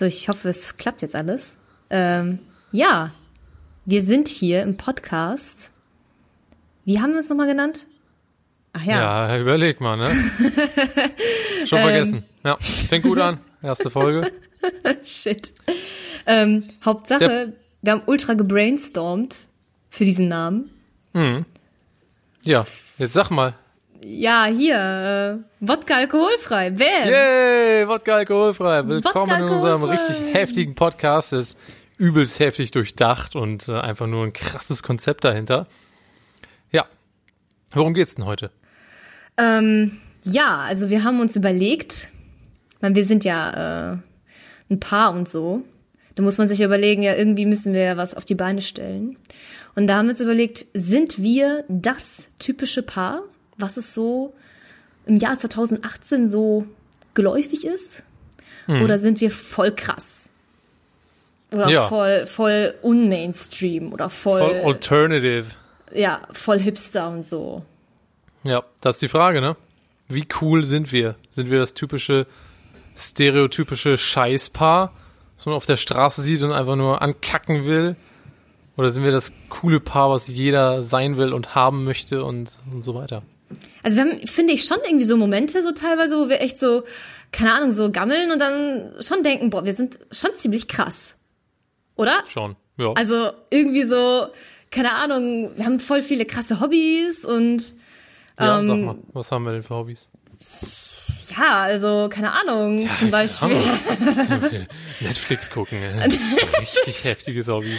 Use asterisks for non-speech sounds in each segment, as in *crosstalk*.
So, ich hoffe, es klappt jetzt alles. Ähm, ja, wir sind hier im Podcast. Wie haben wir es nochmal genannt? Ach ja. Ja, überleg mal, ne? *laughs* Schon ähm. vergessen. Ja, fängt gut an. Erste Folge. *laughs* Shit. Ähm, Hauptsache, Der wir haben ultra gebrainstormt für diesen Namen. Mhm. Ja, jetzt sag mal. Ja, hier, äh, Wodka alkoholfrei. Bam. Yay, Wodka alkoholfrei. Willkommen Wodka in unserem richtig heftigen Podcast. Das ist übelst heftig durchdacht und äh, einfach nur ein krasses Konzept dahinter. Ja. Worum geht's denn heute? Ähm, ja, also wir haben uns überlegt, weil wir sind ja äh, ein Paar und so. Da muss man sich überlegen, ja, irgendwie müssen wir ja was auf die Beine stellen. Und da haben wir uns überlegt, sind wir das typische Paar, was es so im Jahr 2018 so geläufig ist? Hm. Oder sind wir voll krass? Oder ja. voll, voll unmainstream oder voll. Voll alternative. Ja, voll hipster und so. Ja, das ist die Frage, ne? Wie cool sind wir? Sind wir das typische, stereotypische Scheißpaar, was man auf der Straße sieht und einfach nur ankacken will? Oder sind wir das coole Paar, was jeder sein will und haben möchte und, und so weiter? Also wir haben, finde ich, schon irgendwie so Momente so teilweise, wo wir echt so, keine Ahnung, so gammeln und dann schon denken, boah, wir sind schon ziemlich krass. Oder? Schon, ja. Also irgendwie so, keine Ahnung, wir haben voll viele krasse Hobbys und ja, ähm, sag mal, was haben wir denn für Hobbys? Ja, also, keine Ahnung, ja, zum *laughs* Beispiel. Netflix gucken, richtig heftiges Hobby.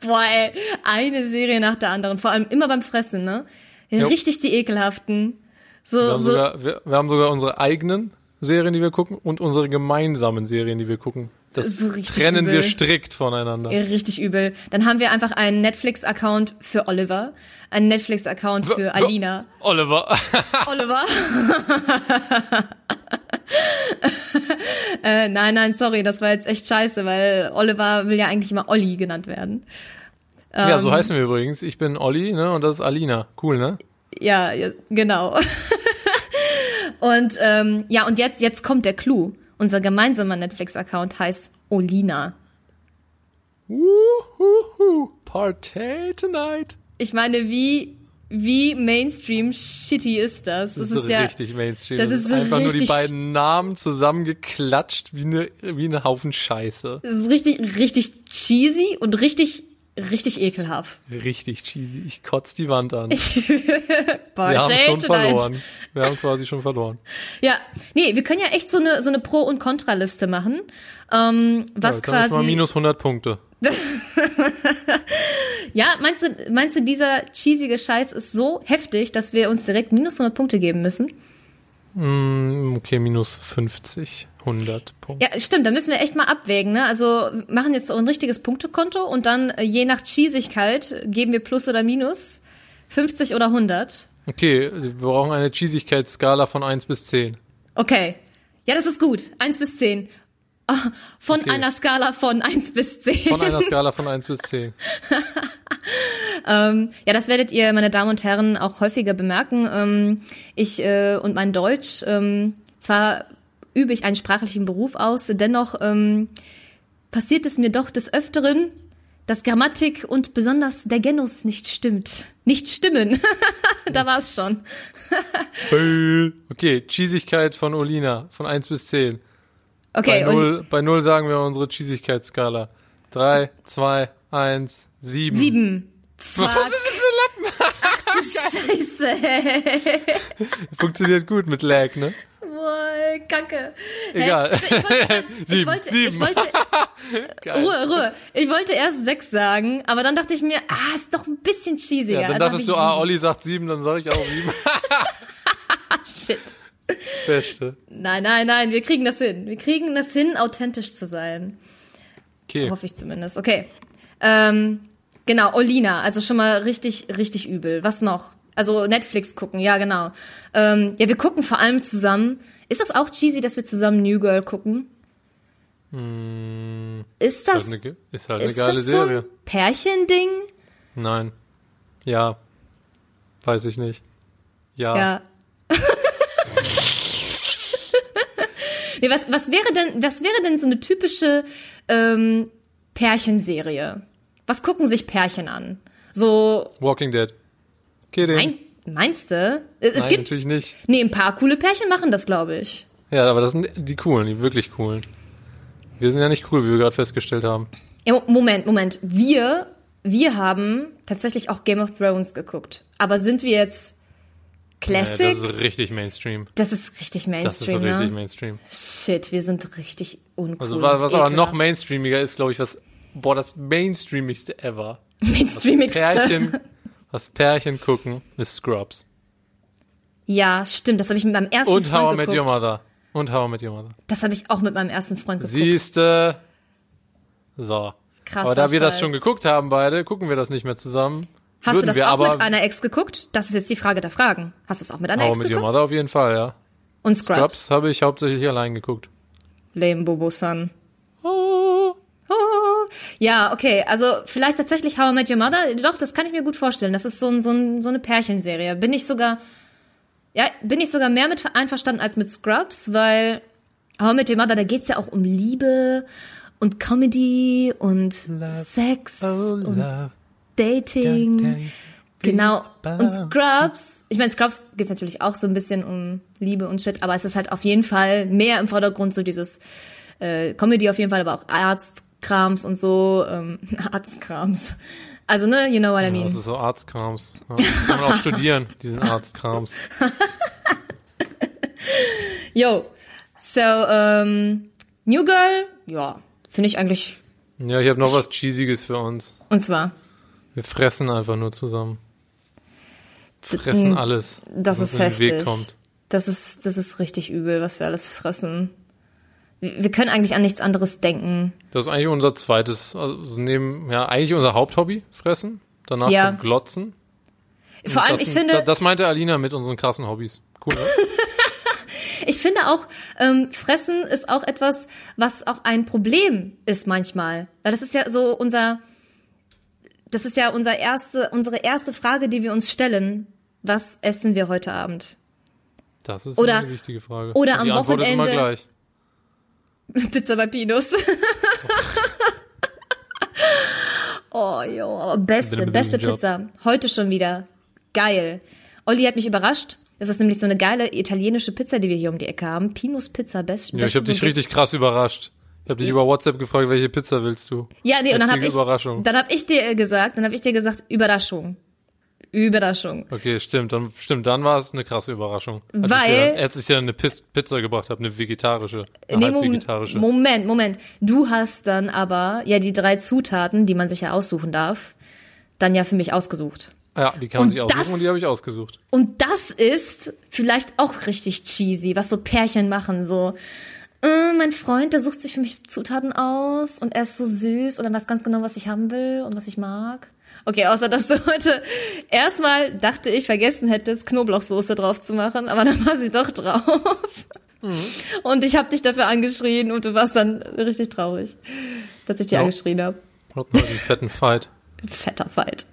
Boah, ey, eine Serie nach der anderen, vor allem immer beim Fressen, ne? Richtig die ekelhaften. So, wir, haben so. Sogar, wir, wir haben sogar unsere eigenen Serien, die wir gucken und unsere gemeinsamen Serien, die wir gucken. Das, das trennen übel. wir strikt voneinander. Richtig übel. Dann haben wir einfach einen Netflix-Account für Oliver, einen Netflix-Account für Alina. Oliver. *laughs* Oliver. *laughs* äh, nein, nein, sorry, das war jetzt echt scheiße, weil Oliver will ja eigentlich immer Olli genannt werden. Ja, so ähm, heißen wir übrigens. Ich bin Olli, ne, und das ist Alina. Cool, ne? Ja, ja genau. *laughs* und ähm, ja, und jetzt, jetzt kommt der Clou. Unser gemeinsamer Netflix-Account heißt Olina. Woohoo, Party tonight. Ich meine, wie wie Mainstream shitty ist das? Das, das ist, ist ja, richtig Mainstream. Das, das ist, ist einfach nur die beiden Namen zusammengeklatscht wie eine wie ein Haufen Scheiße. Das ist richtig richtig cheesy und richtig richtig ekelhaft. Richtig cheesy. Ich kotz die Wand an. *laughs* wir haben schon verloren. Wir haben quasi schon verloren. Ja, nee, wir können ja echt so eine, so eine Pro- und Kontraliste machen. Ähm, was ja, quasi. Mal minus 100 Punkte. *laughs* ja, meinst du, meinst du, dieser cheesige Scheiß ist so heftig, dass wir uns direkt minus 100 Punkte geben müssen? Mm, okay, minus 50. 100 Punkte. Ja, stimmt, da müssen wir echt mal abwägen. Ne? Also machen jetzt so ein richtiges Punktekonto und dann äh, je nach Cheesigkeit geben wir Plus oder Minus 50 oder 100. Okay, wir brauchen eine Cheesigkeitsskala von 1 bis 10. Okay. Ja, das ist gut. 1 bis 10. Von okay. einer Skala von 1 bis 10. Von einer Skala *laughs* von 1 bis 10. *laughs* ähm, ja, das werdet ihr, meine Damen und Herren, auch häufiger bemerken. Ähm, ich äh, und mein Deutsch, ähm, zwar übe ich einen sprachlichen Beruf aus. Dennoch ähm, passiert es mir doch des Öfteren, dass Grammatik und besonders der Genus nicht stimmt. Nicht stimmen. *laughs* da war es schon. *laughs* okay, Cheesigkeit von Olina von 1 bis 10. Okay. Bei 0, bei 0 sagen wir unsere Cheesigkeitsskala. 3, 2, 1, 7. 7. Was ist das für ein Lappen? *laughs* Scheiße. Funktioniert gut mit Lag, ne? Boah, Kacke. Egal. Also ich wollte, sieben, wollte, sieben. Wollte, *laughs* Ruhe, Ruhe. Ich wollte erst sechs sagen, aber dann dachte ich mir, ah, ist doch ein bisschen cheesiger. Ja, dann also dachtest du, ah, Olli sagt sieben, dann sage ich auch sieben. *laughs* Shit. Beste. Nein, nein, nein, wir kriegen das hin. Wir kriegen das hin, authentisch zu sein. Okay. Hoffe ich zumindest. Okay. Ähm, genau, Olina, also schon mal richtig, richtig übel. Was noch? Also Netflix gucken, ja, genau. Ähm, ja, wir gucken vor allem zusammen ist das auch cheesy, dass wir zusammen New Girl gucken? Hm, ist das, ist halt eine, ist halt eine ist geile das Serie. So ein Pärchending? Nein. Ja. Weiß ich nicht. Ja. Ja. *laughs* Nee, was, was wäre denn, was wäre denn so eine typische ähm, Pärchenserie? Was gucken sich Pärchen an? So, Walking Dead. Kidding. mein, meinst du? Es Nein, gibt, natürlich nicht. nee, ein paar coole Pärchen machen das, glaube ich. Ja, aber das sind die coolen, die wirklich coolen. Wir sind ja nicht cool, wie wir gerade festgestellt haben. Ja, Moment, Moment. Wir, wir haben tatsächlich auch Game of Thrones geguckt. Aber sind wir jetzt Classic? Ja, das ist richtig Mainstream. das ist richtig Mainstream, Das ist so richtig ne? Mainstream. Shit, wir sind richtig uncool. Also was, was aber noch mainstreamiger ist, glaube ich, was, boah, das mainstreamigste ever. Mainstreamigste. Pärchen, was Pärchen gucken, ist Scrubs. Ja, stimmt. Das habe ich mit meinem ersten Und How I Freund Met geguckt. Your Mother. Und How I Met Your Mother. Das habe ich auch mit meinem ersten Freund geguckt. Siehste. So. Krasser aber da wir das Scheiß. schon geguckt haben beide, gucken wir das nicht mehr zusammen. Hast Würden du das auch mit einer Ex geguckt? Das ist jetzt die Frage der Fragen. Hast du es auch mit einer How I Ex Met Your geguckt? Mother auf jeden Fall, ja. Und Scrubs. Scrubs habe ich hauptsächlich allein geguckt. Lame Bobo-san. Oh. Ja, okay. Also vielleicht tatsächlich How I Met Your Mother. Doch, das kann ich mir gut vorstellen. Das ist so, ein, so, ein, so eine Pärchenserie. Bin ich sogar, ja, bin ich sogar mehr mit einverstanden als mit Scrubs, weil How I Met Your Mother, da geht's ja auch um Liebe und Comedy und Sex Oh, und love. Dating. Genau. Und Scrubs, ich meine, Scrubs geht natürlich auch so ein bisschen um Liebe und Shit, aber es ist halt auf jeden Fall mehr im Vordergrund so dieses äh, Comedy auf jeden Fall, aber auch Arztkrams und so, ähm, *laughs* Arztkrams. Also, ne, you know what I Ja, mean. das ist so Arztkrams. Ja, das kann man auch studieren, diesen Arztkrams. *laughs* Yo. So, ähm, New Girl, ja, finde ich eigentlich, Ja, ich habe noch was Cheesiges für uns. und zwar, Wir fressen einfach nur zusammen. Fressen alles. das was ist in den Weg heftig. kommt. Das ist, das ist richtig übel, was wir alles fressen. Wir können eigentlich an nichts anderes denken. Das ist eigentlich unser zweites, also neben, ja, eigentlich unser Haupthobby, fressen. Danach Ja. Glotzen. Vor allem, das, ich finde, da- Das meinte Alina mit unseren krassen Hobbys. Cool, ne? *laughs* Ich finde auch, ähm, Fressen ist auch etwas, was auch ein Problem ist manchmal. Weil das ist ja so unser, das ist ja unser erste, unsere erste Frage, die wir uns stellen. Was essen wir heute Abend? Das ist Oder- eine wichtige Frage. oder am Wochenende- gleich. *laughs* Pizza bei Pinus. *laughs* oh, jo, aber beste, beste. Pizza. Heute schon wieder. Geil. Olli hat mich überrascht. Das ist nämlich so eine geile italienische Pizza, die wir hier um die Ecke haben. Pinus Pizza, best. Ja, ich habe dich richtig krass überrascht. Ich habe dich über WhatsApp gefragt, welche Pizza willst du? Ja, nee, und dann habe Heftige ich, Überraschung. dann hab ich dir äh, gesagt, dann habe ich dir gesagt, Überraschung. Überraschung. Okay, stimmt, dann stimmt, dann war es eine krasse Überraschung. Als Weil- ich dir, als ich dir eine Pizza gebracht habe, eine vegetarische, eine Nee, vegetarische. Moment, Moment. Du hast dann aber ja die drei Zutaten, die man sich ja aussuchen darf, dann ja für mich ausgesucht. ja, die kann man Und sich aussuchen das- und die habe ich ausgesucht. Und das ist vielleicht auch richtig cheesy, was so Pärchen machen, so äh, mein Freund, der sucht sich für mich Zutaten aus und er ist so süß und er weiß ganz genau, was ich haben will und was ich mag. Okay, außer dass du heute erstmal dachte ich vergessen hättest, Knoblauchsoße drauf zu machen, aber dann war sie doch drauf. Und ich habe dich dafür angeschrien und du warst dann richtig traurig, dass ich dir Ja. angeschrien habe. Hatten einen fetten Fight. *laughs* Fetter Fight.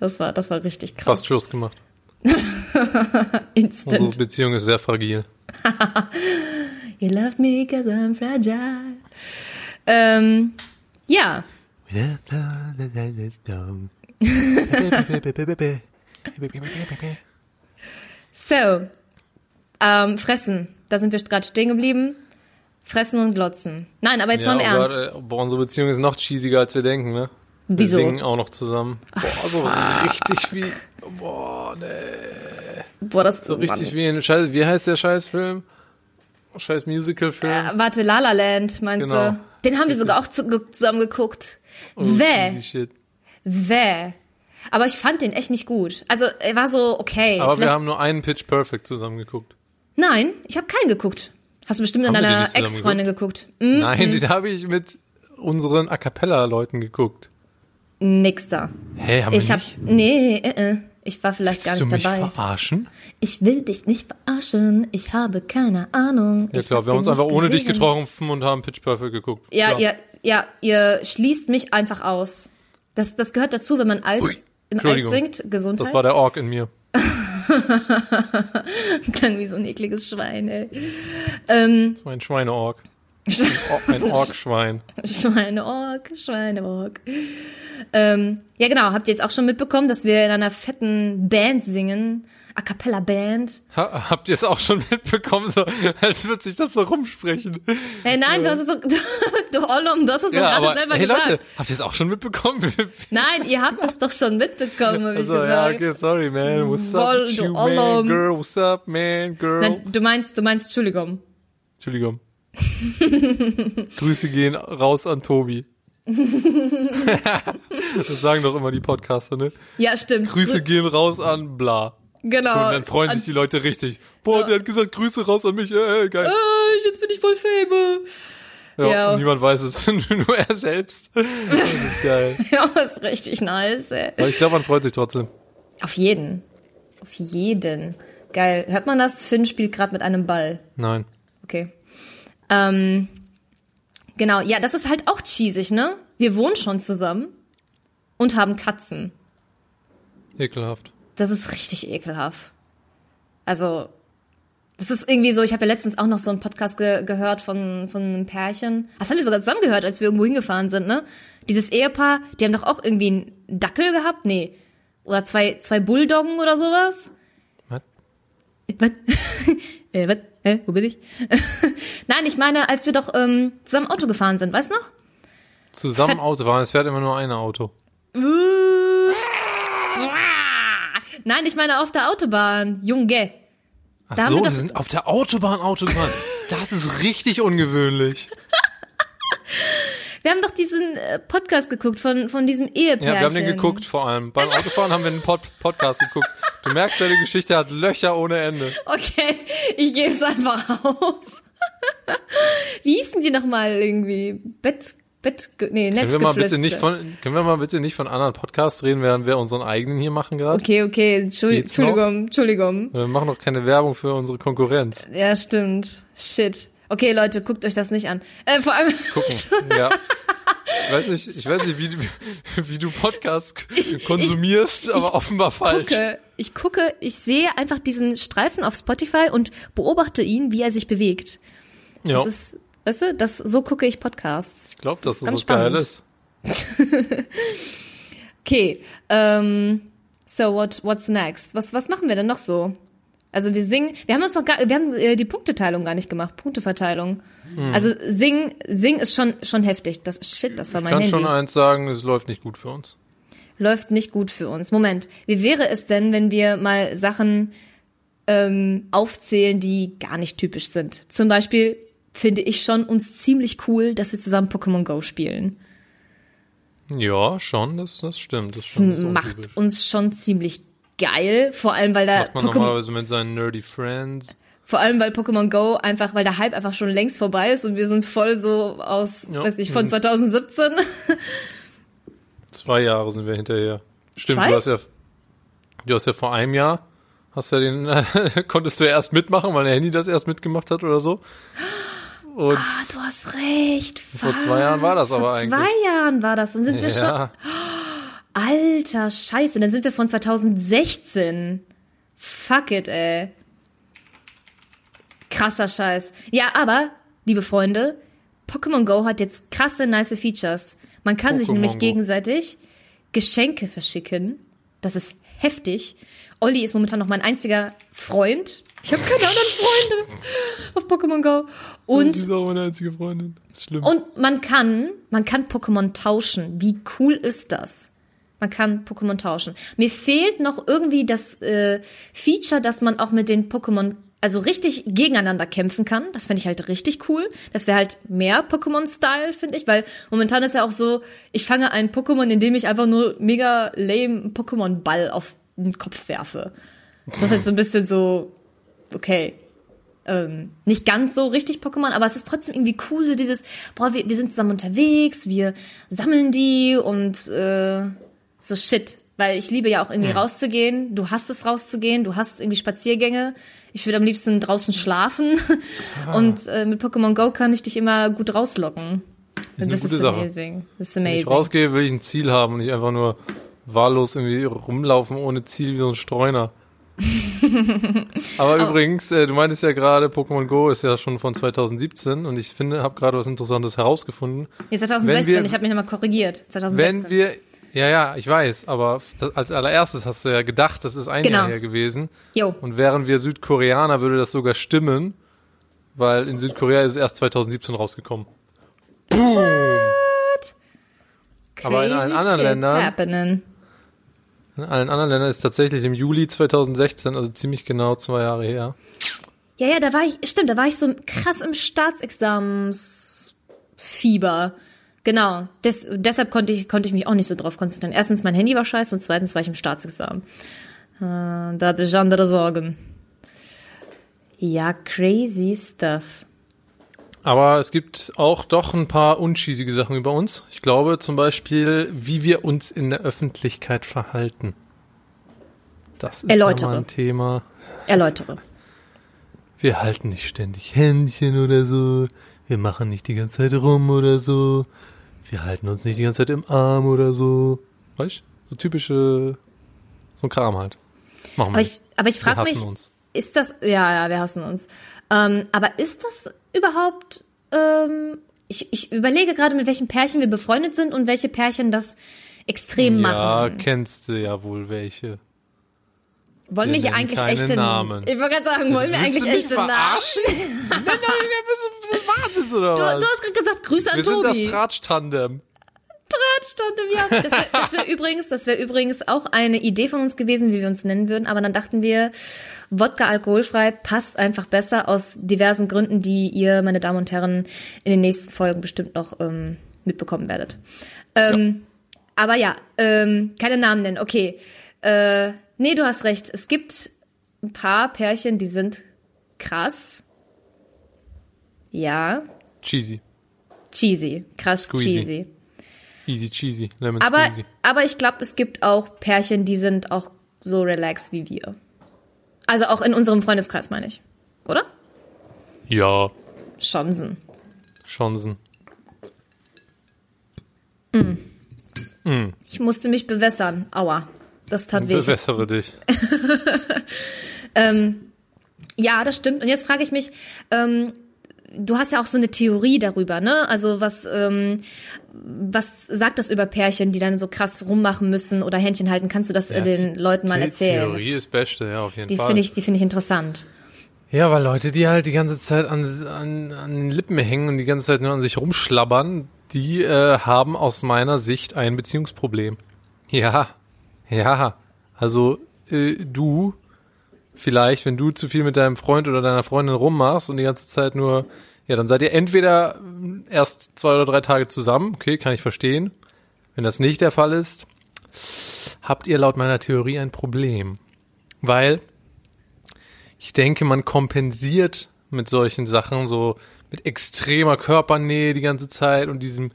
Das war, das war richtig krass. Fast Schluss gemacht. *laughs* Instant. Unsere Beziehung ist sehr fragil. *laughs* You love me cause I'm fragile. Ähm, ja, so. Ähm, fressen. Da sind wir gerade stehen geblieben. Fressen und glotzen. Nein, aber jetzt Ja, mal im Ernst. äh, boah, unsere Beziehung ist noch cheesiger, als wir denken, ne? Wir Wieso? singen auch noch zusammen. Boah, so richtig wie, boah, ne, Boah, das so richtig wie ein Scheiß, wie heißt der Scheißfilm? Scheiß Musicalfilm. Äh, warte, La La Land, meinst Genau. du? Den haben wir sogar auch zu, zusammen geguckt. Oh, shit. Wäh. Aber ich fand den echt nicht gut. Also, er war so okay. Aber wir haben nur einen Pitch Perfect zusammen geguckt. Nein, ich habe keinen geguckt. Hast du bestimmt mit Haben wir die deiner Ex-Freundin geguckt? Hm? Nein, die habe ich mit unseren A Cappella-Leuten geguckt. Nix da. Hä, haben wir Ich hab, nicht? nee, äh, äh, ich war vielleicht Willst gar du nicht mich dabei. verarschen? Ich will dich nicht verarschen, ich habe keine Ahnung. Ja klar, hab wir haben uns den einfach ohne dich getroffen und haben Pitch Perfect geguckt. Ja, Klar. ihr, ja, ihr schließt mich einfach aus. Das, das gehört dazu, wenn man alt, im Alt singt. Gesundheit. Das war der Ork in mir. *laughs* Klang wie so ein ekliges Schwein, ey. Ähm, Das war ein Schweineorg. *laughs* Ein, Or- ein Orgschwein. Schweineorg, Schweineorg. Ähm, ja, genau. Habt ihr jetzt auch schon mitbekommen, dass wir in einer fetten Band singen? A cappella Band. Ha, habt ihr es auch schon *laughs* mitbekommen, so, als würde sich das so rumsprechen? Hey, nein, du hast es doch, du, *laughs* du Ollum, du hast es doch Ja, gerade aber selber hey gesagt. Leute, habt ihr es auch schon mitbekommen? *laughs* Nein, ihr habt es doch schon mitbekommen, habe ich Also, ja, gesagt. okay, sorry, man. What's up, du you, man, girl? What's up, man, girl? Nein, du meinst, du meinst, Entschuldigung. Entschuldigung. Grüße gehen raus an Tobi. das sagen doch immer die Podcaster, ne? Ja, stimmt. Grüße gehen raus an bla. Genau. Und dann freuen sich die Leute richtig. Boah, So. der hat gesagt, Grüße raus an mich. Ey, geil. Ah, jetzt bin ich voll famous. Ja, ja. niemand weiß es, *laughs* nur er selbst. Das ist geil. *laughs* Ja, ist richtig nice, ey. Aber ich glaube, man freut sich trotzdem. Auf jeden. Auf jeden. Geil. Hört man das? Finn spielt gerade mit einem Ball. Nein. Okay. Ähm, genau, ja, das ist halt auch cheesig, ne? Wir wohnen schon zusammen und haben Katzen. Ekelhaft. Das ist richtig ekelhaft. Also, das ist irgendwie so, ich habe ja letztens auch noch so einen Podcast ge gehört von, von einem Pärchen. Das haben wir sogar zusammen gehört, als wir irgendwo hingefahren sind, ne? Dieses Ehepaar, die haben doch auch irgendwie einen Dackel gehabt? Nee. Oder zwei, zwei Bulldoggen oder sowas? Was? Was? *laughs* äh, was? Hä? Wo bin ich? *laughs* Nein, ich meine, als wir doch ähm, zusammen Auto gefahren sind, weißt du noch? Zusammen Auto fahren, es fährt immer nur ein Auto. Nein, ich meine auf der Autobahn. Junge. Ach Da so, wir wir, sind auf der Autobahn Auto gefahren. *laughs* Das ist richtig ungewöhnlich. Wir haben doch diesen äh, Podcast geguckt von, von diesem Ehepärchen. Ja, wir haben den geguckt vor allem. Beim *laughs* Autofahren haben wir einen Pod Podcast geguckt. Du merkst, deine Geschichte hat Löcher ohne Ende. Okay, ich gebe es einfach auf. *laughs* Wie hießen die nochmal irgendwie? Bett, Bett, nee, Können wir mal bitte nicht von, können wir mal bitte nicht von anderen Podcasts reden, während wir unseren eigenen hier machen gerade? Okay, okay, Entschuldigung? Entschuldigung, Entschuldigung. Wir machen doch keine Werbung für unsere Konkurrenz. Ja, stimmt. Shit. Okay, Leute, guckt euch das nicht an. Äh, vor allem, Gucken. *laughs* Ja. Ich weiß nicht, ich weiß nicht, wie, du- *laughs* wie du Podcasts *laughs* konsumierst, aber offenbar falsch. gucke, ich gucke, ich sehe einfach diesen Streifen auf Spotify und beobachte ihn, wie er sich bewegt. Ja, Das ist, weißt du, das, so gucke ich Podcasts. ich glaube, dass das ganz so geil spannend. ist. *laughs* Okay, ähm, so what, what's next? Was, was machen wir denn noch so? Also wir singen, wir haben uns noch gar, wir haben äh, die Punkteteilung gar nicht gemacht, Punkteverteilung. Hm. Also sing, sing ist schon, schon heftig. Das, shit, das war Ich mein kann Handy. schon eins sagen, es läuft nicht gut für uns. Läuft nicht gut für uns. Moment, wie wäre es denn, wenn wir mal Sachen ähm, aufzählen, die gar nicht typisch sind? Zum Beispiel finde ich schon uns ziemlich cool, dass wir zusammen Pokémon Go spielen. Ja, schon, das, das stimmt. Das, schon, das Macht untypisch. uns schon ziemlich geil, vor allem weil da macht man Pokémon normalerweise mit seinen nerdy Friends. Vor allem, weil Pokémon Go einfach, weil der Hype einfach schon längst vorbei ist und wir sind voll so aus, Ja, weiß ich, wir von sind- 2017. Zwei Jahre sind wir hinterher. Stimmt, Zwei? du hast ja, du hast ja vor einem Jahr, hast ja den, *laughs* konntest du ja erst mitmachen, weil der Handy das erst mitgemacht hat oder so. Und Ah, du hast recht. vor zwei Jahren war das Vor aber eigentlich. zwei Jahren war das. Dann sind wir schon. ja, *gasps* Alter Scheiße, dann sind wir von 2016. Fuck it, ey. Krasser Scheiß. Ja, aber, liebe Freunde, Pokémon Go hat jetzt krasse, nice Features. Man kann sich Pokémon nämlich Go. gegenseitig Geschenke verschicken. Das ist heftig. Olli ist momentan noch mein einziger Freund. Ich habe keine anderen Freunde auf Pokémon Go. sie Und ist auch meine einzige Freundin. Das ist schlimm. und man kann, man kann Pokémon tauschen. Wie cool ist das? Man kann Pokémon tauschen. Mir fehlt noch irgendwie das äh, Feature, dass man auch mit den Pokémon also richtig gegeneinander kämpfen kann. Das fände ich halt richtig cool. Das wäre halt mehr Pokémon-Style, finde ich, weil momentan ist ja auch so, ich fange einen Pokémon, indem ich einfach nur mega lame Pokémon-Ball auf den Kopf werfe. Das ist halt so ein bisschen so, okay, ähm, nicht ganz so richtig Pokémon, aber es ist trotzdem irgendwie cool, so dieses, boah, wir, wir sind zusammen unterwegs, wir sammeln die und äh, so shit. Weil ich liebe ja auch irgendwie rauszugehen. Du hast es rauszugehen, du hast irgendwie Spaziergänge. Ich würde am liebsten draußen schlafen. *laughs* Und äh, mit Pokémon Go kann ich dich immer gut rauslocken. ist eine das ist amazing. Das ist Wenn ich amazing. rausgehe, will ich ein Ziel haben und nicht einfach nur wahllos irgendwie rumlaufen ohne Ziel wie so ein Streuner. *laughs* Aber übrigens, äh, du meintest ja gerade, Pokémon Go ist ja schon von 2017 und ich finde, habe gerade was Interessantes herausgefunden. Nee, 2016, wir- ich habe mich nochmal korrigiert. 2016. Wenn wir, ja, ja, ich weiß, aber als allererstes hast du ja gedacht, das ist ein Genau. Jahr her gewesen. Jo. Und wären wir Südkoreaner, würde das sogar stimmen, weil in Südkorea ist es erst 2017 rausgekommen. Aber in allen anderen Ländern- Happening. In allen anderen Ländern ist tatsächlich im Juli 2016, also ziemlich genau zwei Jahre her. Ja, ja, da war ich, stimmt, da war ich so krass im Staatsexamensfieber. Genau. Des, deshalb konnte ich, konnte ich mich auch nicht so drauf konzentrieren. Erstens, mein Handy war scheiße und zweitens war ich im Staatsexamen. Äh, da hatte ich andere Sorgen. Ja, crazy stuff. Aber es gibt auch doch ein paar uncheesige Sachen über uns. Ich glaube zum Beispiel, wie wir uns in der Öffentlichkeit verhalten. Das ist ja Erläutere. mal ein Thema. Erläutere. Wir halten nicht ständig Händchen oder so. Wir machen nicht die ganze Zeit rum oder so. Wir halten uns nicht die ganze Zeit im Arm oder so. Weißt So typische, so ein Kram halt. Machen wir Aber ich, aber ich wir frage hassen mich, uns. ist das, ja, ja, wir hassen uns. Ähm, aber ist das überhaupt, ähm, ich, ich überlege gerade, mit welchen Pärchen wir befreundet sind und welche Pärchen das extrem Ja, machen. kennst du ja wohl welche. Wollen wir wir hier eigentlich echte Namen. Ich wollte gerade sagen, wollen wir eigentlich du echte Namen? verarschen? *laughs* Nein, nein, nein, bist du, du Wahnsinns oder Du, was? du hast gerade gesagt, Grüße an wir sind das Tobi. Tratsch-Tandem. im Jahr. Das wäre das wär *laughs* übrigens, das wäre übrigens auch eine Idee von uns gewesen, wie wir uns nennen würden. Aber dann dachten wir, Wodka alkoholfrei passt einfach besser aus diversen Gründen, die ihr, meine Damen und Herren, in den nächsten Folgen bestimmt noch ähm, mitbekommen werdet. Ähm, Aber ja, ähm, keine Namen nennen. Okay. Äh, nee, du hast recht. Es gibt ein paar Pärchen, die sind krass. Ja. Cheesy. Cheesy. Krass Squeezy. cheesy. Easy cheesy. Lemon Aber, squeezy. aber ich glaube, es gibt auch Pärchen, die sind auch so relaxed wie wir. Also auch in unserem Freundeskreis, meine ich. Oder? Ja, Chancen. Chancen. Ich musste mich bewässern. Aua. Das tat weh. Bewässere dich. *laughs* Ja, das stimmt. Und jetzt frage ich mich, ähm, du hast ja auch so eine Theorie darüber, ne? Also was, ähm, was sagt das über Pärchen, die dann so krass rummachen müssen oder Händchen halten? Kannst du das äh, den Leuten mal erzählen? Theorie ist beste, ja, auf jeden Die Fall. finde ich, die finde ich interessant. Ja, weil Leute, die halt die ganze Zeit an, an, an den Lippen hängen und die ganze Zeit nur an sich rumschlabbern, die äh, haben aus meiner Sicht ein Beziehungsproblem. Ja, ja. Also äh, du, vielleicht, wenn du zu viel mit deinem Freund oder deiner Freundin rummachst und die ganze Zeit nur, ja, dann seid ihr entweder erst zwei oder drei Tage zusammen, okay, kann ich verstehen. Wenn das nicht der Fall ist, habt ihr laut meiner Theorie ein Problem. Weil ich denke, man kompensiert mit solchen Sachen, so mit extremer Körpernähe die ganze Zeit und diesem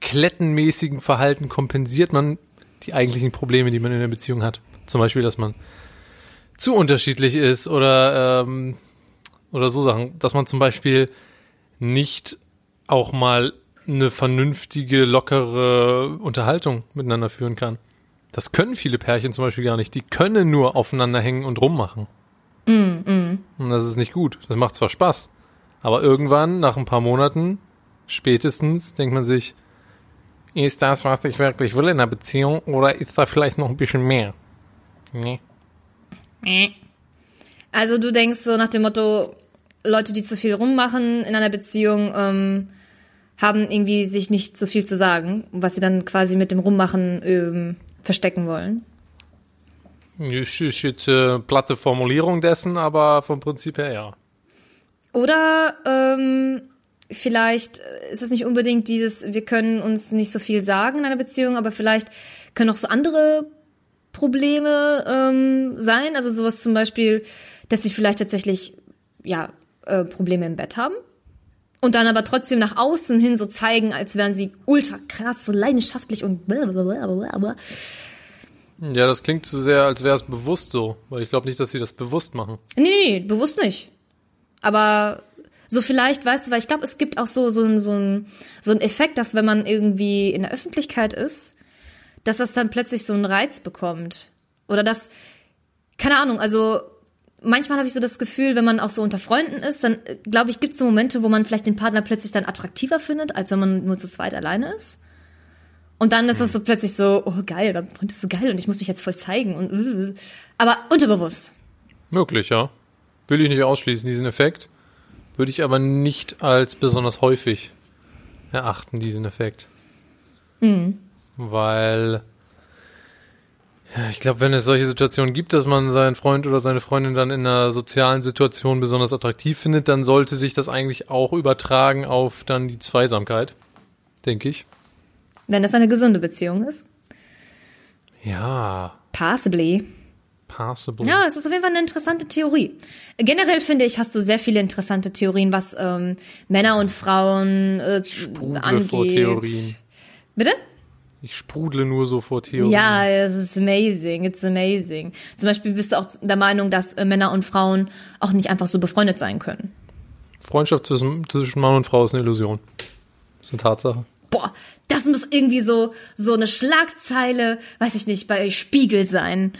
klettenmäßigen Verhalten kompensiert man die eigentlichen Probleme, die man in der Beziehung hat. Zum Beispiel, dass man zu unterschiedlich ist oder, ähm, oder so Sachen. Dass man zum Beispiel nicht auch mal eine vernünftige, lockere Unterhaltung miteinander führen kann. Das können viele Pärchen zum Beispiel gar nicht. Die können nur aufeinander hängen und rummachen. Und das ist nicht gut. Das macht zwar Spaß, aber irgendwann, nach ein paar Monaten, spätestens, denkt man sich, ist das, was ich wirklich will in einer Beziehung, oder ist da vielleicht noch ein bisschen mehr? Nee. Also du denkst so nach dem Motto, Leute, die zu viel rummachen in einer Beziehung, ähm, haben irgendwie sich nicht so viel zu sagen, was sie dann quasi mit dem Rummachen ähm, verstecken wollen. Ist, ist jetzt äh, platte Formulierung dessen, aber vom Prinzip her ja. Oder ähm, vielleicht ist es nicht unbedingt dieses, wir können uns nicht so viel sagen in einer Beziehung, aber vielleicht können auch so andere Probleme ähm, sein. Also sowas zum Beispiel, dass sie vielleicht tatsächlich ja äh, Probleme im Bett haben. Und dann aber trotzdem nach außen hin so zeigen, als wären sie ultra krass, so leidenschaftlich und blablabla. Ja, das klingt zu sehr, als wäre es bewusst so, weil ich glaube nicht, dass sie das bewusst machen. Nee, nee, nee, bewusst nicht. Aber so vielleicht, weißt du, weil ich glaube, es gibt auch so, so, ein- so, ein, so ein Effekt, dass wenn man irgendwie in der Öffentlichkeit ist, dass das dann plötzlich so einen Reiz bekommt. Oder dass, keine Ahnung, also manchmal habe ich so das Gefühl, wenn man auch so unter Freunden ist, dann äh, glaube ich, gibt es so Momente, wo man vielleicht den Partner plötzlich dann attraktiver findet, als wenn man nur zu zweit alleine ist. Und dann ist das so plötzlich so, oh geil, oder Freund ist so geil und ich muss mich jetzt voll zeigen und uh. aber unterbewusst. Möglich, ja. Will ich nicht ausschließen, diesen Effekt. Würde ich aber nicht als besonders häufig erachten, diesen Effekt. Mhm. Weil ja, ich glaube, wenn es solche Situationen gibt, dass man seinen Freund oder seine Freundin dann in einer sozialen Situation besonders attraktiv findet, dann sollte sich das eigentlich auch übertragen auf dann die Zweisamkeit, denke ich. Wenn das eine gesunde Beziehung ist. Ja, Possibly. Possible. Ja, es ist auf jeden Fall eine interessante Theorie. Generell finde ich, hast du sehr viele interessante Theorien, was ähm, Männer und Frauen äh, sprudle angeht. vor Theorien. Bitte? Ich sprudle nur so vor Theorien. Ja, es ist amazing. It's amazing. Zum Beispiel bist du auch der Meinung, dass äh, Männer und Frauen auch nicht einfach so befreundet sein können. Freundschaft zwischen, zwischen Mann und Frau ist eine Illusion. Das ist eine Tatsache. Boah, das muss irgendwie so so eine Schlagzeile, weiß ich nicht, bei Spiegel sein.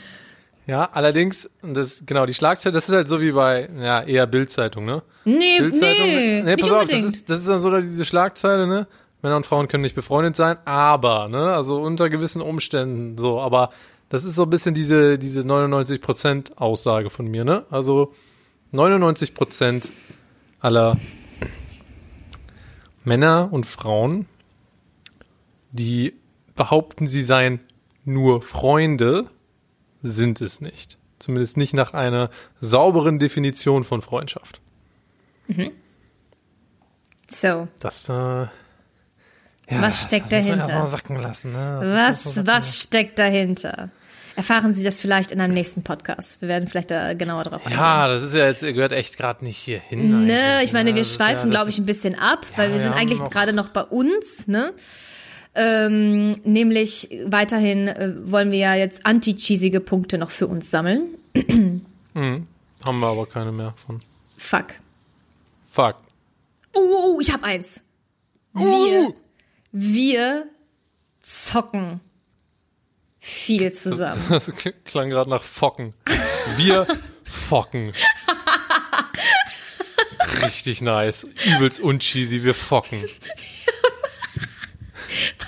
Ja, allerdings, das, genau, die Schlagzeile, das ist halt so wie bei, ja, eher Bildzeitung, ne? Nee, Bildzeitung. nee, nee, nicht pass auf, das ist, das ist dann so diese Schlagzeile, ne? Männer und Frauen können nicht befreundet sein, aber, ne? Also unter gewissen Umständen so, aber das ist so ein bisschen diese, diese 99% Aussage von mir, ne? Also 99% aller Männer und Frauen, die behaupten, sie seien nur Freunde, sind es nicht. Zumindest nicht nach einer sauberen Definition von Freundschaft. So, Das, äh, ja, Was steckt das dahinter? mal sacken lassen, ne? Das was sacken was steckt dahinter? Erfahren Sie das vielleicht in einem nächsten Podcast. Wir werden vielleicht da genauer drauf eingehen. Ja, das ist ja jetzt, gehört echt gerade nicht hier hin. Ne, ich meine, ne? wir ist ja- schweifen, das glaube ich, ein bisschen ab, weil wir wir sind eigentlich gerade noch bei uns, ne? Ähm, nämlich weiterhin äh, wollen wir ja jetzt anti-cheesige Punkte noch für uns sammeln. Haben wir aber keine mehr von. Fuck. Fuck. Oh, oh, oh, ich hab eins. Wir, wir zocken viel zusammen. *laughs* Das klang gerade nach Focken. Wir focken. *laughs* Richtig nice. Übelst uncheesy, wir focken.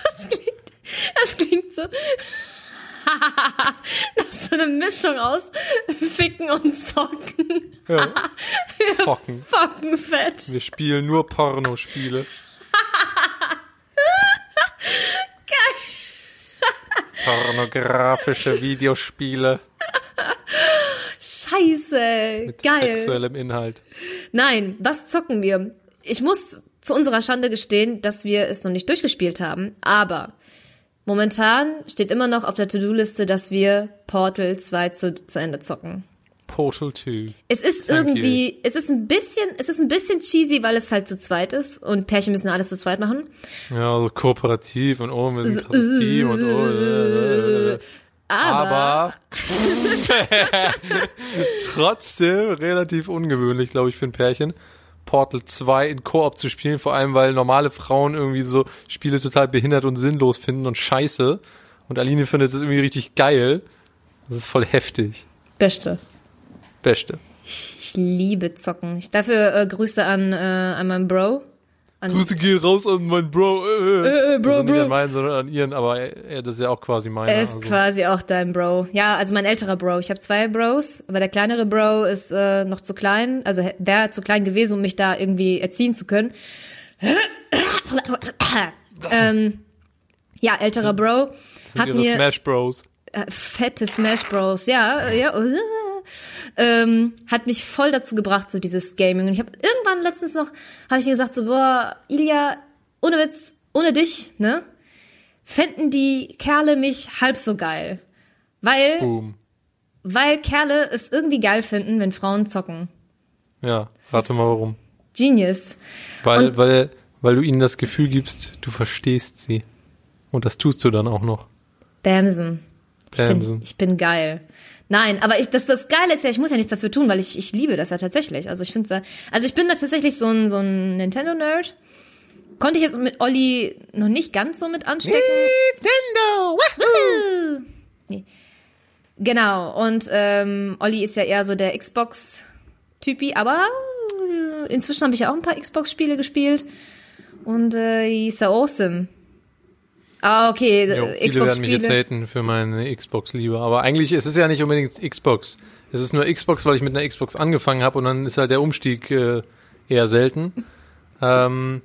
Das klingt, das klingt so *laughs* nach so eine Mischung aus Ficken und Zocken. Ja. *laughs* Focken. Fucken fett. Wir spielen nur Pornospiele. *laughs* Pornografische Videospiele Scheiße. mit Geil. sexuellem Inhalt. Nein, was zocken wir? Ich muss zu unserer Schande gestehen, dass wir es noch nicht durchgespielt haben, aber momentan steht immer noch auf der To-Do-Liste, dass wir Portal 2 zu, zu Ende zocken. Portal 2. Es ist Thank irgendwie, es ist ein bisschen, es ist ein bisschen cheesy, weil es halt zu zweit ist und Pärchen müssen alles zu zweit machen. Ja, so kooperativ und oh, wir sind ein krasses Team und oh. Äh, äh, äh. Aber, Aber *laughs* trotzdem relativ ungewöhnlich, glaube ich, für ein Pärchen. Portal 2 in Koop zu spielen, vor allem weil normale Frauen irgendwie so Spiele total behindert und sinnlos finden und scheiße. Und Aline findet das irgendwie richtig geil. Das ist voll heftig. Beste. Beste. Ich liebe Zocken. Ich dafür äh, Grüße an, äh, an meinen Bro. An, Grüße gehen raus an meinen Bro. Äh, Äh, äh, Bro, also nicht Bro. an meinen, sondern an ihren, aber er, er- das ist ja auch quasi meiner. er ist also. quasi auch dein Bro. Ja, also mein älterer Bro. Ich habe zwei Bros, aber der kleinere Bro ist äh, noch zu klein. Also wäre zu klein gewesen, um mich da irgendwie erziehen zu können. ähm, ja, älterer Bro Das sind hat ihre mir Smash Bros. äh, fette Smash Bros. Ja, äh, ja. Äh, ähm, hat mich voll dazu gebracht, so dieses Gaming. Und ich habe irgendwann letztens noch, habe ich mir gesagt, so, boah, Ilja, ohne Witz, ohne dich, ne? Fänden die Kerle mich halb so geil. Weil, Boom. weil Kerle es irgendwie geil finden, wenn Frauen zocken. Ja, rate mal warum. Genius. Weil, Und- weil, weil du ihnen das Gefühl gibst, du verstehst sie. Und das tust du dann auch noch. Bamsen. Ich bin, Bamsen. ich bin geil. Nein, aber ich, das, das Geile ist ja, ich muss ja nichts dafür tun, weil ich, ich liebe das ja tatsächlich. Also ich finde also ich bin da tatsächlich so ein, so ein Nintendo-Nerd. Konnte ich jetzt mit Olli noch nicht ganz so mit anstecken. Nintendo! Woohoo! Nee. Genau, und ähm, Olli ist ja eher so der Xbox-Typi, aber inzwischen habe ich ja auch ein paar Xbox-Spiele gespielt und äh, ist ja awesome. Ah, okay, Jo, viele werden mich jetzt haten für meine Xbox-Liebe. Aber eigentlich ist es ja nicht unbedingt Xbox. Es ist nur Xbox, weil ich mit einer Xbox angefangen habe und dann ist halt der Umstieg äh, eher selten. *laughs* Ähm,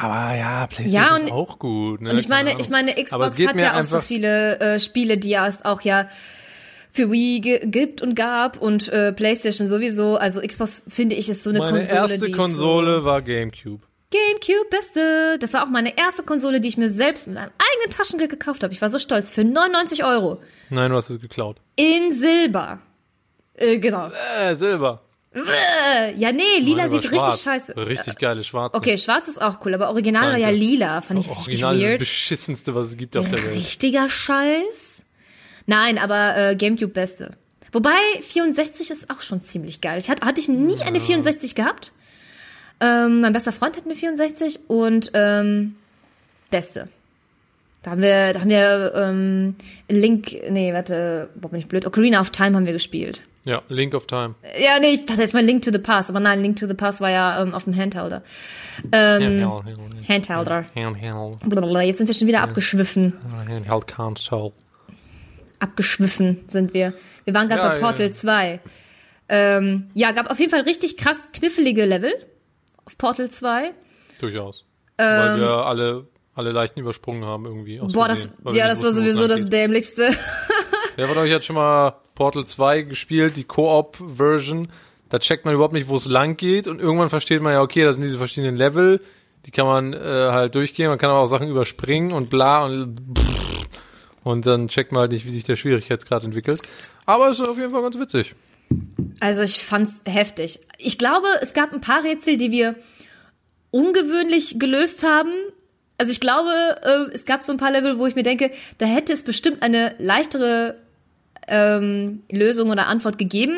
aber ja, PlayStation Ja, und- ist auch gut. Ne? Und ich meine, ich meine, es Xbox hat ja auch so viele äh, Spiele, die es auch ja für Wii gibt und gab und äh, PlayStation sowieso. Also Xbox finde ich ist so eine Meine Konsole, erste die ist Konsole war GameCube. GameCube beste. Das war auch meine erste Konsole, die ich mir selbst mit meinem eigenen Taschengeld gekauft habe. Ich war so stolz für 99 Euro Nein, du hast es geklaut. in Silber. Äh, genau. Äh, Silber. Äh, ja, nee, lila war sieht schwarz. richtig scheiße. Richtig geile schwarze. Okay, schwarz ist auch cool, aber original war Danke. ja lila. Fand ich richtig Original ist das weird. beschissenste, was es gibt auf der Welt. Richtiger Scheiß. Nein, aber äh, GameCube beste. Wobei 64 ist auch schon ziemlich geil. Ich hatte, hatte ich nie eine 64 gehabt. Ähm, mein bester Freund hat eine 64 und ähm, beste. Da haben wir, da haben wir ähm, Link, nee, warte, boah, bin ich blöd. Ocarina of Time haben wir gespielt. Ja, Link of Time. Ja, nee, ich dachte erst mal Link to the Past, aber nein, Link to the Past war ja ähm, auf dem Handhelder. Ähm, Handhelder. Handheld. Blablabla, Jetzt sind wir schon wieder abgeschwiffen. Handheld Console. abgeschwiffen sind wir. Wir waren gerade Ja, bei Portal ja. 2. Ähm, ja, gab auf jeden Fall richtig krass knifflige Level auf Portal 2. Durchaus. Weil wir alle, alle leichten übersprungen haben irgendwie. Aus Ähm. Boah, das, Versehen, ja, das war wussten, sowieso das dämlichste. Wer von euch hat schon mal Portal 2 gespielt, die Koop-Version? Da checkt man überhaupt nicht, wo es lang geht und irgendwann versteht man ja, okay, das sind diese verschiedenen Level, die kann man äh, halt durchgehen, man kann aber auch Sachen überspringen und bla und und dann checkt man halt nicht, wie sich der Schwierigkeitsgrad entwickelt. Aber es ist auf jeden Fall ganz witzig. Also ich fand's heftig. Ich glaube, es gab ein paar Rätsel, die wir ungewöhnlich gelöst haben. Also ich glaube, äh, es gab so ein paar Level, wo ich mir denke, da hätte es bestimmt eine leichtere ähm, Lösung oder Antwort gegeben.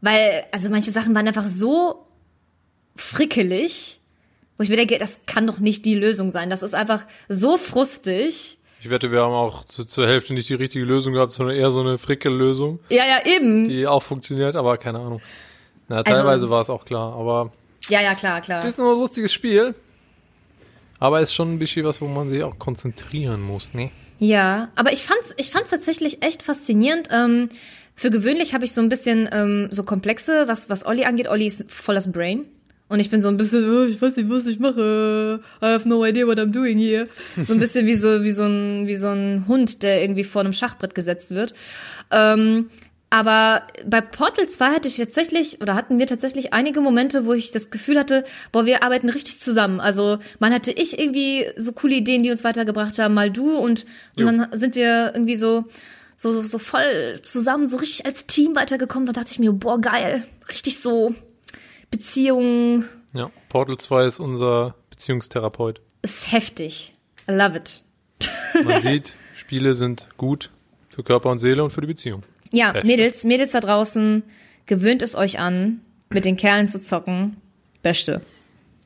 Weil, also manche Sachen waren einfach so frickelig, wo ich mir denke, das kann doch nicht die Lösung sein. Das ist einfach so frustig. Ich wette, wir haben auch zu, zur Hälfte nicht die richtige Lösung gehabt, sondern eher so eine Frickel-Lösung, Ja, ja, eben. die auch funktioniert, aber keine Ahnung. Na, teilweise Also- war es auch klar, aber Ja, ja, klar, klar. ist nur ein lustiges Spiel. Aber ist schon ein bisschen was, wo man sich auch konzentrieren muss, ne? Ja, aber ich fand's, ich fand's tatsächlich echt faszinierend. Ähm, für gewöhnlich habe ich so ein bisschen ähm, so Komplexe, was, was Olli angeht. Olli ist voll das Brain. Und ich bin so ein bisschen, oh, ich weiß nicht, was ich mache. I have no idea what I'm doing here. So ein bisschen wie so, wie so ein, wie so ein Hund, der irgendwie vor einem Schachbrett gesetzt wird. Ähm, aber bei Portal 2 hatte ich tatsächlich, oder hatten wir tatsächlich einige Momente, wo ich das Gefühl hatte, boah, wir arbeiten richtig zusammen. Also man hatte ich irgendwie so coole Ideen, die uns weitergebracht haben, mal du und, und dann sind wir irgendwie so, so, so, so voll zusammen, so richtig als Team weitergekommen. Da dachte ich mir, boah, geil. Richtig so Beziehung Ja, Portal 2 ist unser Beziehungstherapeut. ist heftig. I love it. Man *laughs* sieht, Spiele sind gut für Körper und Seele und für die Beziehung. Ja, Beste. Mädels, Mädels da draußen, gewöhnt es euch an, mit den Kerlen zu zocken. Beste.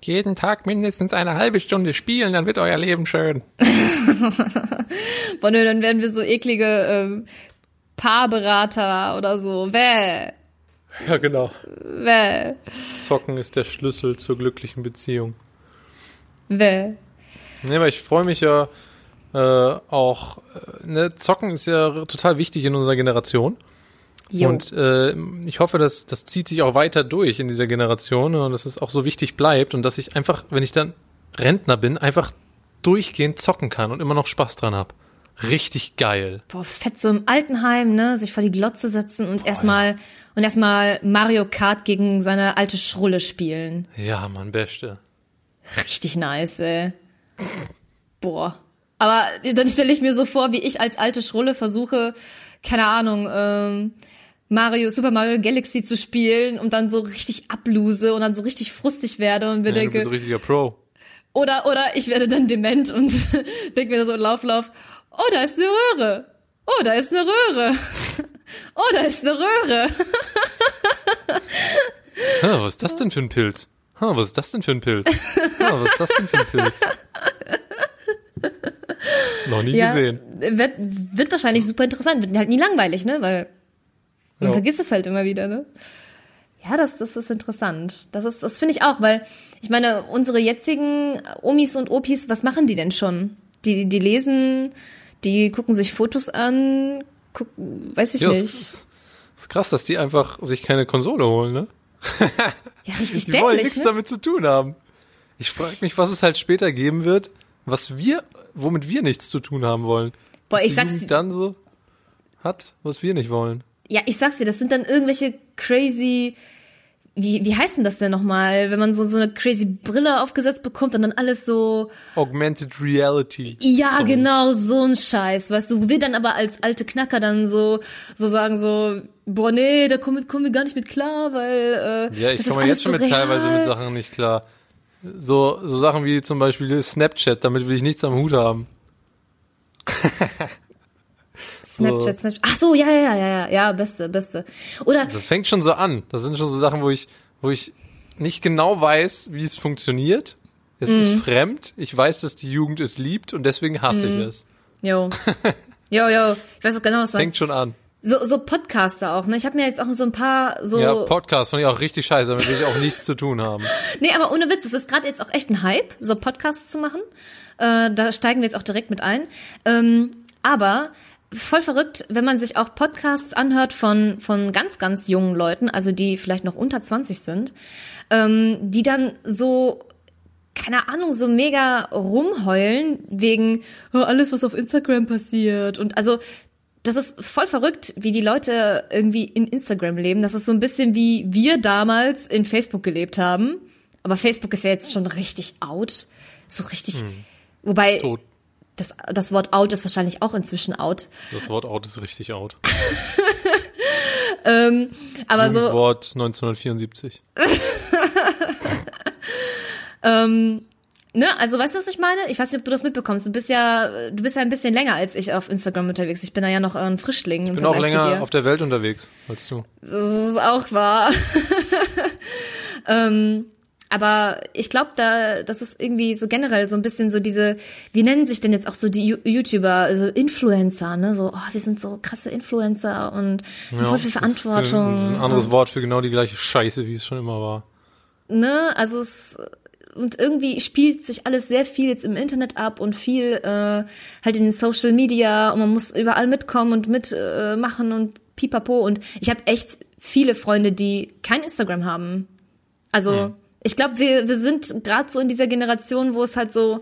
Jeden Tag mindestens eine halbe Stunde spielen, dann wird euer Leben schön. *laughs* Boah, nö, dann werden wir so eklige ähm, Paarberater oder so. Wäh, Ja, genau. wäh, Zocken ist der Schlüssel zur glücklichen Beziehung. wäh. Nee, aber ich freue mich ja äh, auch. Äh, ne, Zocken ist ja total wichtig in unserer Generation. Jo. Und äh, ich hoffe, dass das zieht sich auch weiter durch in dieser Generation und dass es auch so wichtig bleibt und dass ich einfach, wenn ich dann Rentner bin, einfach durchgehend zocken kann und immer noch Spaß dran hab. Richtig geil. Boah, fett so im Altenheim, ne, sich vor die Glotze setzen und erstmal und erstmal Mario Kart gegen seine alte Schrulle spielen. Ja, Mann, beste. Richtig nice, ey. Boah. Aber dann stelle ich mir so vor, wie ich als alte Schrulle versuche, keine Ahnung, ähm, Mario, Super Mario Galaxy zu spielen und dann so richtig abluse und dann so richtig frustig werde und mir Ja, du denke, bist so richtiger Pro. oder, oder ich werde dann dement und *laughs* denke mir so Lauf, Lauf, oh, da ist eine Röhre. Oh, da ist eine Röhre. *laughs* Oh, da ist eine Röhre. *laughs* Ha, was ist das denn für ein Pilz? Ha, was ist das denn für ein Pilz? Ha, was ist das denn für ein Pilz? *laughs* Noch nie Ja, gesehen. wird, wird wahrscheinlich super interessant, wird halt nie langweilig, ne? Weil man Ja. vergisst es halt immer wieder, ne? Ja, das, das ist interessant. Das ist, das finde ich auch, weil ich meine, unsere jetzigen Omis und Opis, was machen die denn schon? Die, die lesen, die gucken sich Fotos an, gucken, weiß ich Ja, nicht. ist, ist krass, dass die einfach sich keine Konsole holen, ne? *laughs* Ja, richtig Die wollen nichts ne? damit zu tun haben. Ich frage mich, was es halt später geben wird, was wir, womit wir nichts zu tun haben wollen. Boah, was ich die sag's- Jugend dann so hat, was wir nicht wollen. Ja, ich sag's dir, das sind dann irgendwelche crazy, wie, wie heißt denn das denn nochmal, wenn man so, so eine crazy Brille aufgesetzt bekommt und dann alles so, Augmented Reality. ja, Sorry. genau, so ein Scheiß, weißt du, wir dann aber als alte Knacker dann so, so sagen so, boah, nee, da kommen, kommen wir gar nicht mit klar, weil, äh, Ja, ich das komme jetzt schon alles mit so teilweise real. mit Sachen nicht klar. So, so Sachen wie zum Beispiel Snapchat, damit will ich nichts am Hut haben. *laughs* Snapchat, Snapchat. Ach so, ja, ja, ja, ja, ja, beste, beste. Oder, Das fängt schon so an. Das sind schon so Sachen, wo ich, wo ich nicht genau weiß, wie es funktioniert. Es Mhm. ist fremd. Ich weiß, dass die Jugend es liebt und deswegen hasse Mhm. ich es. yo, yo, yo, ich weiß genau, was du Fängt schon an. So, so Podcaster auch, ne? Ich habe mir jetzt auch so ein paar so Ja, Podcast fand ich auch richtig scheiße, damit will ich auch nichts zu tun haben. *laughs* Nee, aber ohne Witz, es ist gerade jetzt auch echt ein Hype, so Podcasts zu machen. Äh, da steigen wir jetzt auch direkt mit ein. Ähm, aber voll verrückt, wenn man sich auch Podcasts anhört von, von ganz, ganz jungen Leuten, also die vielleicht noch unter 20 sind, ähm, die dann so keine Ahnung, so mega rumheulen wegen oh, alles, was auf Instagram passiert. Und also, das ist voll verrückt, wie die Leute irgendwie in Instagram leben. Das ist so ein bisschen wie wir damals in Facebook gelebt haben. Aber Facebook ist ja jetzt schon richtig out. So richtig. Wobei, Tot. Das, das Wort out ist wahrscheinlich auch inzwischen out. Das Wort out ist richtig out. *laughs* Aber so, Wort 1974. *laughs* ne, also weißt du, was ich meine? Ich weiß nicht, ob du das mitbekommst. Du bist ja, du bist ja ein bisschen länger als ich auf Instagram unterwegs. Ich bin da ja noch ein Frischling. Ich bin auch länger auf der Welt unterwegs als du. Das ist auch wahr. *laughs* ähm, aber ich glaube, da, das ist irgendwie so generell so ein bisschen so diese, wie nennen sich denn jetzt auch so die YouTuber, also Influencer, ne? So, oh, wir sind so krasse Influencer und haben voll viel ist- Verantwortung. Das ist ein anderes Wort für genau die gleiche Scheiße, wie es schon immer war. ne, also es und irgendwie spielt sich alles sehr viel jetzt im Internet ab und viel äh, halt in den Social Media und man muss überall mitkommen und mitmachen äh, und pipapo und ich habe echt viele Freunde, die kein Instagram haben. Also ich glaube, wir, wir sind gerade so in dieser Generation, wo es halt so,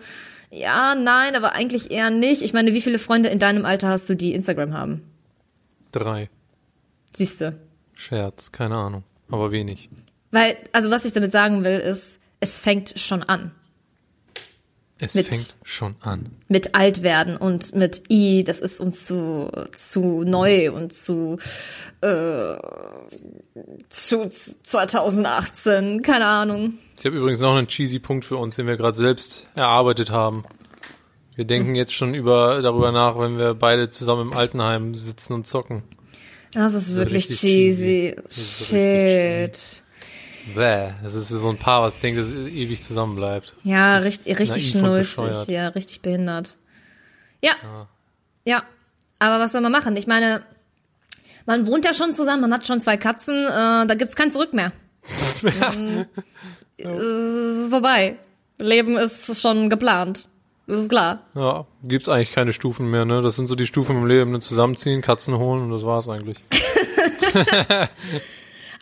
ja, nein, aber eigentlich eher nicht. Ich meine, wie viele Freunde in deinem Alter hast du, die Instagram haben? Drei. Siehst du? Scherz, keine Ahnung. Aber wenig. Weil, also was ich damit sagen will, ist, es fängt schon an. Es Mit- fängt schon an. mit alt werden und mit i, das ist uns zu zu neu und zu äh, zu, zu 2018, keine Ahnung. Ich habe übrigens noch einen cheesy Punkt für uns, den wir gerade selbst erarbeitet haben. Wir denken jetzt schon über darüber nach, wenn wir beide zusammen im Altenheim sitzen und zocken. Das ist ist wirklich cheesy. cheesy. Das Shit. Bäh, das ist so ein Paar, was denkt, dass es ewig zusammen bleibt. Ja, richtig, richtig schnulzig, ja, richtig behindert. Ja. Ja. Aber was soll man machen? Ich meine, man wohnt ja schon zusammen, man hat schon zwei Katzen, äh, da gibt's kein Zurück mehr. *laughs* Mm, Es ist vorbei. Leben ist schon geplant. Das ist klar. Ja, gibt's eigentlich keine Stufen mehr, ne? Das sind so die Stufen im Leben, ne? Zusammenziehen, Katzen holen und das war's eigentlich. *laughs*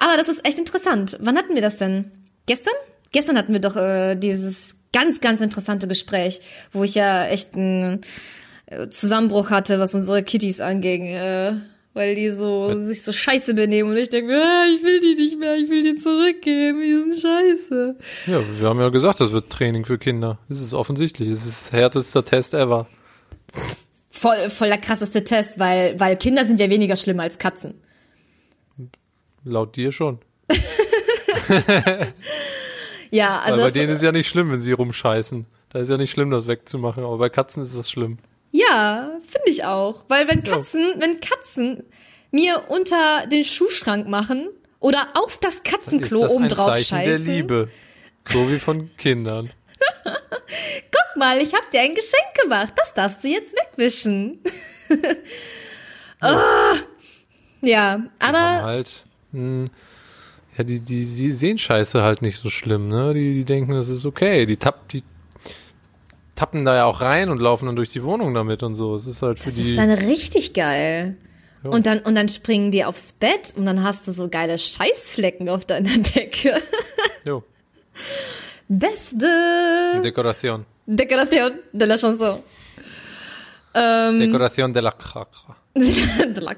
Aber das ist echt interessant. Wann hatten wir das denn? Gestern? Gestern hatten wir doch äh, dieses ganz, ganz interessante Gespräch, wo ich ja echt einen äh, Zusammenbruch hatte, was unsere Kitties anging, äh, weil die so sich so scheiße benehmen und ich denke, ah, ich will die nicht mehr, ich will die zurückgeben, die sind scheiße. Ja, wir haben ja gesagt, das wird Training für Kinder. Das ist offensichtlich. Das ist härtester Test ever. Voll, voll der krasseste Test, weil, weil Kinder sind ja weniger schlimm als Katzen. Laut dir schon. *laughs* Ja, also Weil bei denen ist ja nicht schlimm, wenn sie rumscheißen. Da ist ja nicht schlimm, das wegzumachen, aber bei Katzen ist das schlimm. Ja, finde ich auch. Weil wenn Katzen, wenn Katzen mir unter den Schuhschrank machen oder auf das Ist Katzenklo das oben ein drauf Zeichen der scheißen. Liebe. So wie von *laughs* Kindern. Guck mal, ich hab dir ein Geschenk gemacht. Das darfst du jetzt wegwischen. oh. *laughs* Ja, Aber aber halt, mh, ja, die, die, die sehen Scheiße halt nicht so schlimm, ne? Die, die denken, das ist okay. Die, tapp, die tappen da ja auch rein und laufen dann durch die Wohnung damit und so. Es ist halt für das die. ist dann richtig geil. Ja. Und dann, und dann springen die aufs Bett und dann hast du so geile Scheißflecken auf deiner Decke. jo, *laughs* Beste Dekoration. Decoration de la chanson. Ähm, Dekoration de la Cracra. *laughs* de la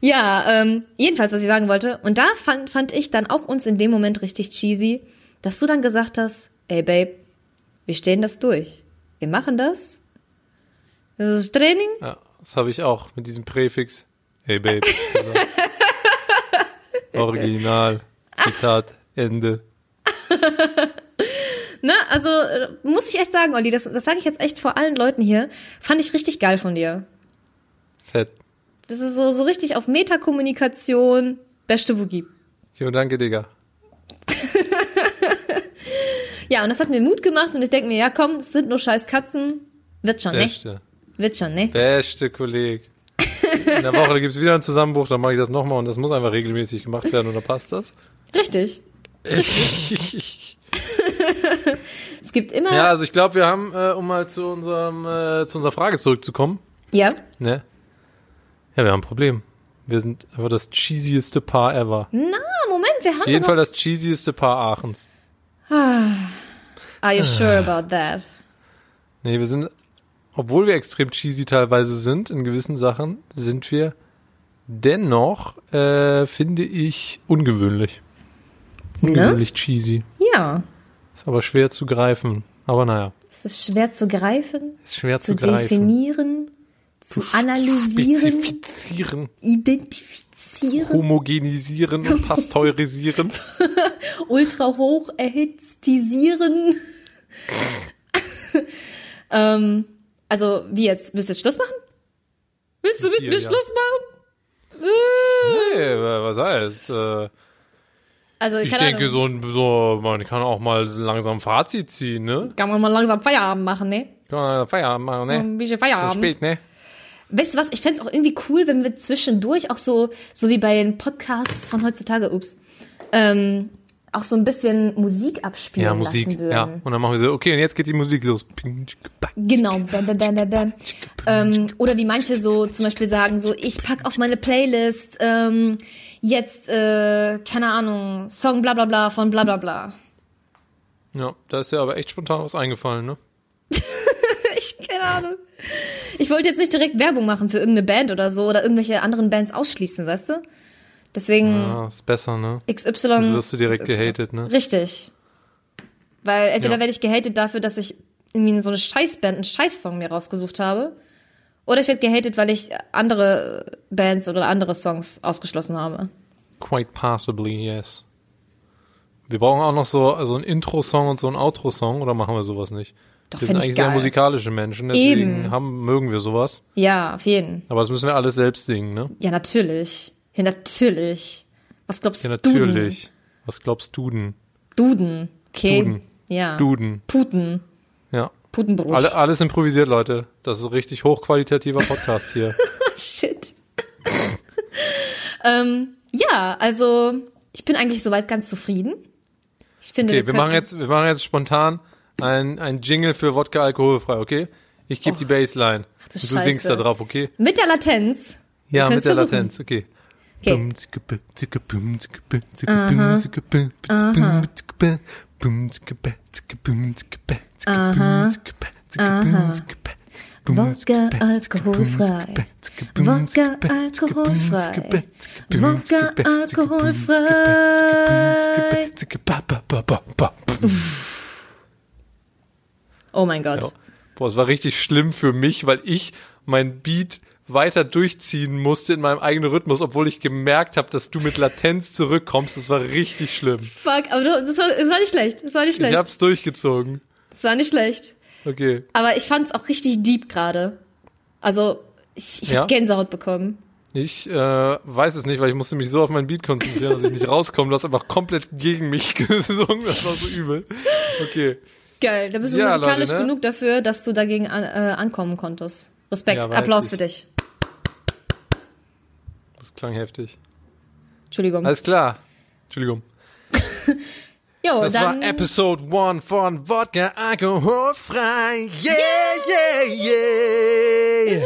ja, ähm, jedenfalls, was ich sagen wollte. Und da fand, fand ich dann auch uns in dem Moment richtig cheesy, dass du dann gesagt hast, ey Babe, wir stehen das durch. Wir machen das. Das ist Training. Ja, das habe ich auch mit diesem Präfix. Hey Babe. *laughs* Original. Zitat. Ende. *laughs* Ne, also äh, muss ich echt sagen, Olli, das, das sage ich jetzt echt vor allen Leuten hier. Fand ich richtig geil von dir. Fett. Das ist so, so richtig auf Metakommunikation. Beste Woogie. Jo, danke, Digga. *laughs* Ja, und das hat mir Mut gemacht und ich denke mir, ja komm, es sind nur scheiß Katzen. Wird schon, ne? Beste. Wird schon, ne? Beste Kolleg. In der Woche gibt es wieder einen Zusammenbruch, dann mache ich das nochmal und das muss einfach regelmäßig gemacht werden und dann passt das. Richtig. *laughs* Es gibt immer. ja, also ich glaube, wir haben, äh, um mal zu, unserem, äh, zu unserer Frage zurückzukommen, ja. ne? Ja, wir haben ein Problem. Wir sind einfach das cheesieste Paar ever. Na, Moment, wir haben Auf jeden Fall das cheesieste Paar Aachens. Are you sure about that? Nee, wir sind, obwohl wir extrem cheesy teilweise sind in gewissen Sachen, sind wir dennoch, äh, finde ich, ungewöhnlich. Ungewöhnlich cheesy. Ja. Ist aber schwer zu greifen. Aber naja, Es ist schwer zu greifen, ist schwer zu zu, greifen. definieren, zu analysieren, Spezifizieren, identifizieren, homogenisieren und pasteurisieren. *laughs* ultra hoch erhitztisieren. *laughs* ähm, also, wie jetzt? Willst du jetzt Schluss machen? Willst du mit mir ja. Schluss machen? Nee, was heißt? Äh, Also, ich denke, Ahnung. so, ein- so, man kann auch mal langsam Fazit ziehen, ne? Kann man mal langsam Feierabend machen, ne? Kann man Feierabend machen, ne? Ein bisschen Schon Feierabend. spät, ne? Weißt du was, ich fänd's auch irgendwie cool, wenn wir zwischendurch auch so, so wie bei den Podcasts von heutzutage, ups, ähm, auch so ein bisschen Musik abspielen Ja, Musik, würden. ja. Und dann machen wir so, okay, und jetzt geht die Musik los. Genau. Bam, bam, bam, bam, bam. Ähm, oder wie manche so zum Beispiel sagen, so ich pack auf meine Playlist ähm, jetzt, äh, keine Ahnung, Song bla bla bla von bla bla bla. Ja, da ist ja aber echt spontan was eingefallen, ne? *laughs* Ich, keine Ahnung. Ich wollte jetzt nicht direkt Werbung machen für irgendeine Band oder so oder irgendwelche anderen Bands ausschließen, weißt du? Deswegen Ja, ist besser, ne? XY. Also wirst du direkt XY. gehatet, ne? Richtig. Weil entweder Ja. werde ich gehatet dafür, dass ich irgendwie so eine Scheißband, einen Scheißsong mir rausgesucht habe. Oder ich werde gehatet, weil ich andere Bands oder andere Songs ausgeschlossen habe. Quite possibly, yes. Wir brauchen auch noch so also ein Intro-Song und so ein Outro-Song, oder machen wir sowas nicht? Doch, wir sind eigentlich sehr musikalische Menschen, deswegen Eben. haben, mögen wir sowas. Ja, auf jeden. Aber das müssen wir alles selbst singen, ne? Ja, natürlich. Ja, natürlich. Was glaubst Ja, du? natürlich. Was glaubst du denn? Duden. Okay. Duden. Ja. Duden. Puten. Ja. Putenbruch. Alle, alles improvisiert, Leute. Das ist ein richtig hochqualitativer Podcast hier. *laughs* Shit. *laughs* ähm, ja, also ich bin eigentlich soweit ganz zufrieden. Ich finde, Okay, wir machen könnten- jetzt, wir machen jetzt spontan ein, ein Jingle für Wodka alkoholfrei, okay? Ich gebe die Bassline. Oh. du und du singst da drauf, okay? mit der Latenz. Ja, mit der versuchen. Latenz, okay. Okay. Bum, zicke, bum, bum, Wodka alkoholfrei. Wodka alkoholfrei. Wodka zicke, Oh mein Gott. Ja. Boah, es war richtig schlimm für mich, weil ich mein Beat weiter durchziehen musste in meinem eigenen Rhythmus, obwohl ich gemerkt habe, dass du mit Latenz zurückkommst. Das war richtig schlimm. Fuck, aber du, das, war, das war nicht schlecht. Das war nicht Ich schlecht. hab's durchgezogen. Das war nicht schlecht. Okay. Aber ich fand's auch richtig deep gerade. Also, ich, ich Ja? hab Gänsehaut bekommen. Ich äh, weiß es nicht, weil ich musste mich so auf mein Beat konzentrieren, dass ich nicht *laughs* rauskomme. Du hast einfach komplett gegen mich *laughs* gesungen. Das war so übel. Okay. Geil, da bist du Ja, musikalisch Leute, ne? genug dafür, dass du dagegen an, äh, ankommen konntest. Respekt, Ja, Applaus heftig. für dich. Das klang heftig. Entschuldigung. Alles klar. Entschuldigung. *laughs* jo, Das dann war Episode 1 von Wodka alkoholfrei. Yeah, yeah, yeah.